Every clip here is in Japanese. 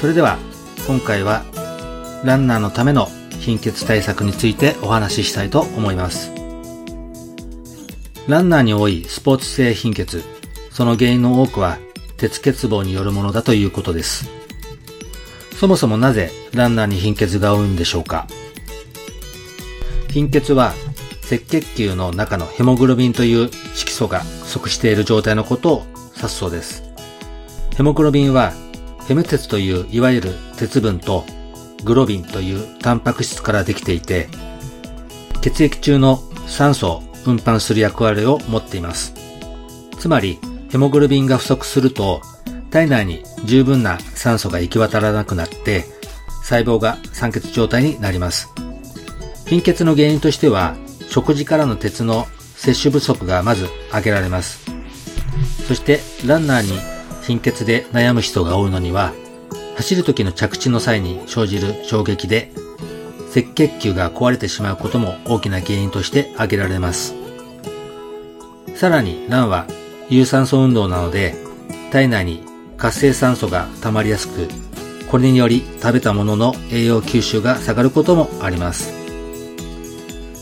それでは今回はランナーのための貧血対策についてお話ししたいと思います。ランナーに多いスポーツ性貧血その原因の多くは鉄欠乏によるものだということです。そもそもなぜランナーに貧血が多いんでしょうか？貧血は赤血球の中のヘモグロビンという色素が不足している状態のことを指すそうです。ヘモグロビンはヘム鉄といういわゆる鉄分とグロビンというタンパク質からできていて、血液中の酸素を運搬する役割を持っています。つまり、ヘモグロビンが不足すると、体内に十分な酸素が行き渡らなくなって、細胞が酸欠状態になります。貧血の原因としては、食事からの鉄の摂取不足がまず挙げられます。そしてランナーに貧血で悩む人が多いのには、走る時の着地の際に生じる衝撃で赤血球が壊れてしまうことも大きな原因として挙げられます。さらにランは有酸素運動なので体内に活性酸素が溜まりやすく、これにより食べたものの栄養吸収が下がることもあります。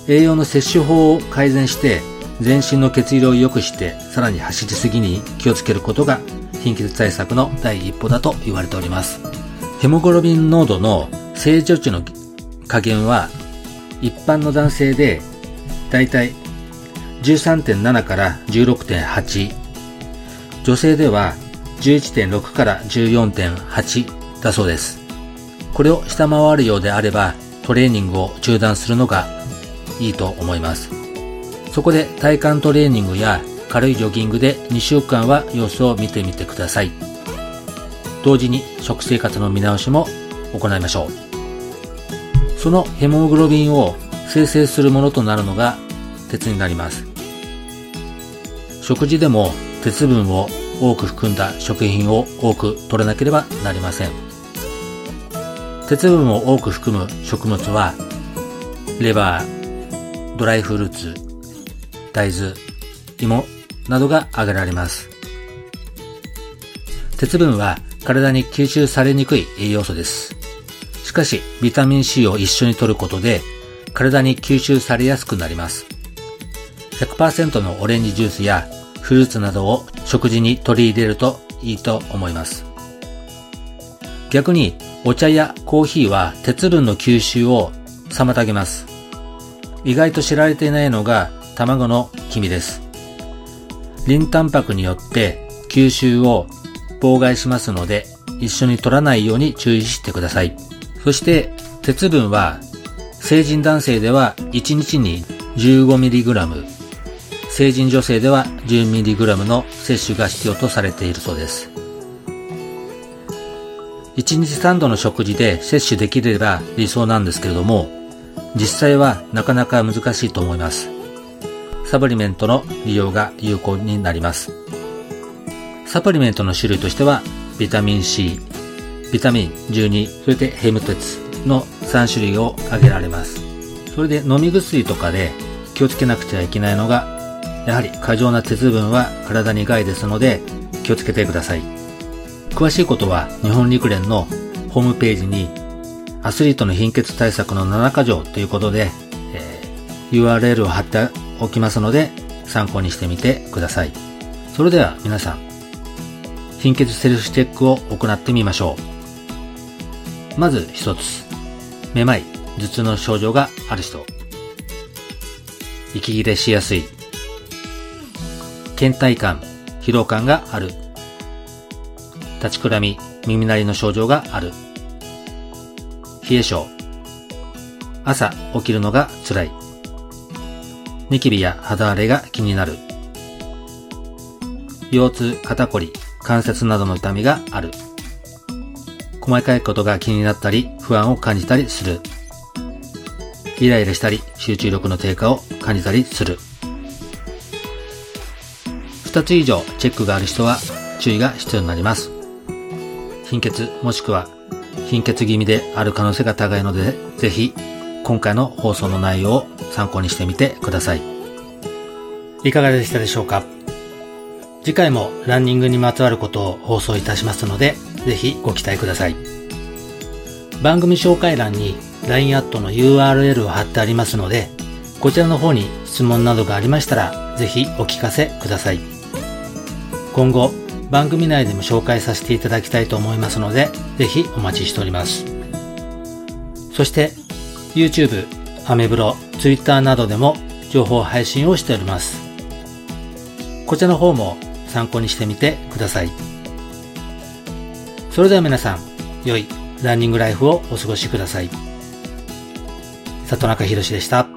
栄養の摂取法を改善して全身の血流を良くしてさらに走りすぎに気をつけることが貧血対策の第一歩だと言われております。ヘモグロビン濃度の正常値の加減は一般の男性でだいたい13.7から16.8女性では11.6から14.8だそうです。これを下回るようであればトレーニングを中断するのがいいと思います。そこで体幹トレーニングや軽いジョギングで2週間は様子を見てみてください。同時に食生活の見直しも行いましょう。そのヘモグロビンを生成するものとなるのが鉄になります。食事でも鉄分を多く含んだ食品を多く取らなければなりません。鉄分を多く含む食物はレバー、ドライフルーツ、大豆、芋などが挙げられます。鉄分は体に吸収されにくい栄養素です。しかし、ビタミン C を一緒に摂ることで、体に吸収されやすくなります。100%のオレンジジュースやフルーツなどを食事に取り入れるといいと思います。逆に、お茶やコーヒーは鉄分の吸収を妨げます。意外と知られていないのが卵の黄身です。リンタンパクによって吸収を妨害しますので、一緒に取らないように注意してください。そして、鉄分は、成人男性では1日に 15mg、成人女性では 10mg の摂取が必要とされているそうです。1日3度の食事で摂取できれば理想なんですけれども、実際はなかなか難しいと思います。サプリメントの利用が有効になります。サプリメントの種類としては、ビタミン C、ビタミン12、それでヘム鉄の3種類を挙げられます。それで飲み薬とかで気をつけなくちゃいけないのが、やはり過剰な鉄分は体に害ですので気をつけてください。詳しいことは日本陸連のホームページにアスリートの貧血対策の7か条ということで、えー、URL を貼っておきますので参考にしてみてください。それでは皆さん、貧血セルフチェックを行ってみましょう。まず一つ、めまい、頭痛の症状がある人、息切れしやすい、倦怠感、疲労感がある、立ちくらみ、耳鳴りの症状がある、冷え性。朝起きるのが辛い。ニキビや肌荒れが気になる。腰痛、肩こり、関節などの痛みがある。細かいことが気になったり不安を感じたりする。イライラしたり集中力の低下を感じたりする。2つ以上チェックがある人は注意が必要になります。貧血もしくは貧血気味である可能性が高いので、ぜひ今回の放送の内容を参考にしてみてください。いかがでしたでしょうか？次回もランニングにまつわることを放送いたしますので、ぜひご期待ください。番組紹介欄に LINE アットの URL を貼ってありますので、こちらの方に質問などがありましたら、ぜひお聞かせください。今後、番組内でも紹介させていただきたいと思いますので、ぜひお待ちしております。そして、YouTube、アメブロ、ツイッターなどでも情報配信をしております。こちらの方も参考にしてみてください。それでは皆さん、良いランニングライフをお過ごしください。里中博でした。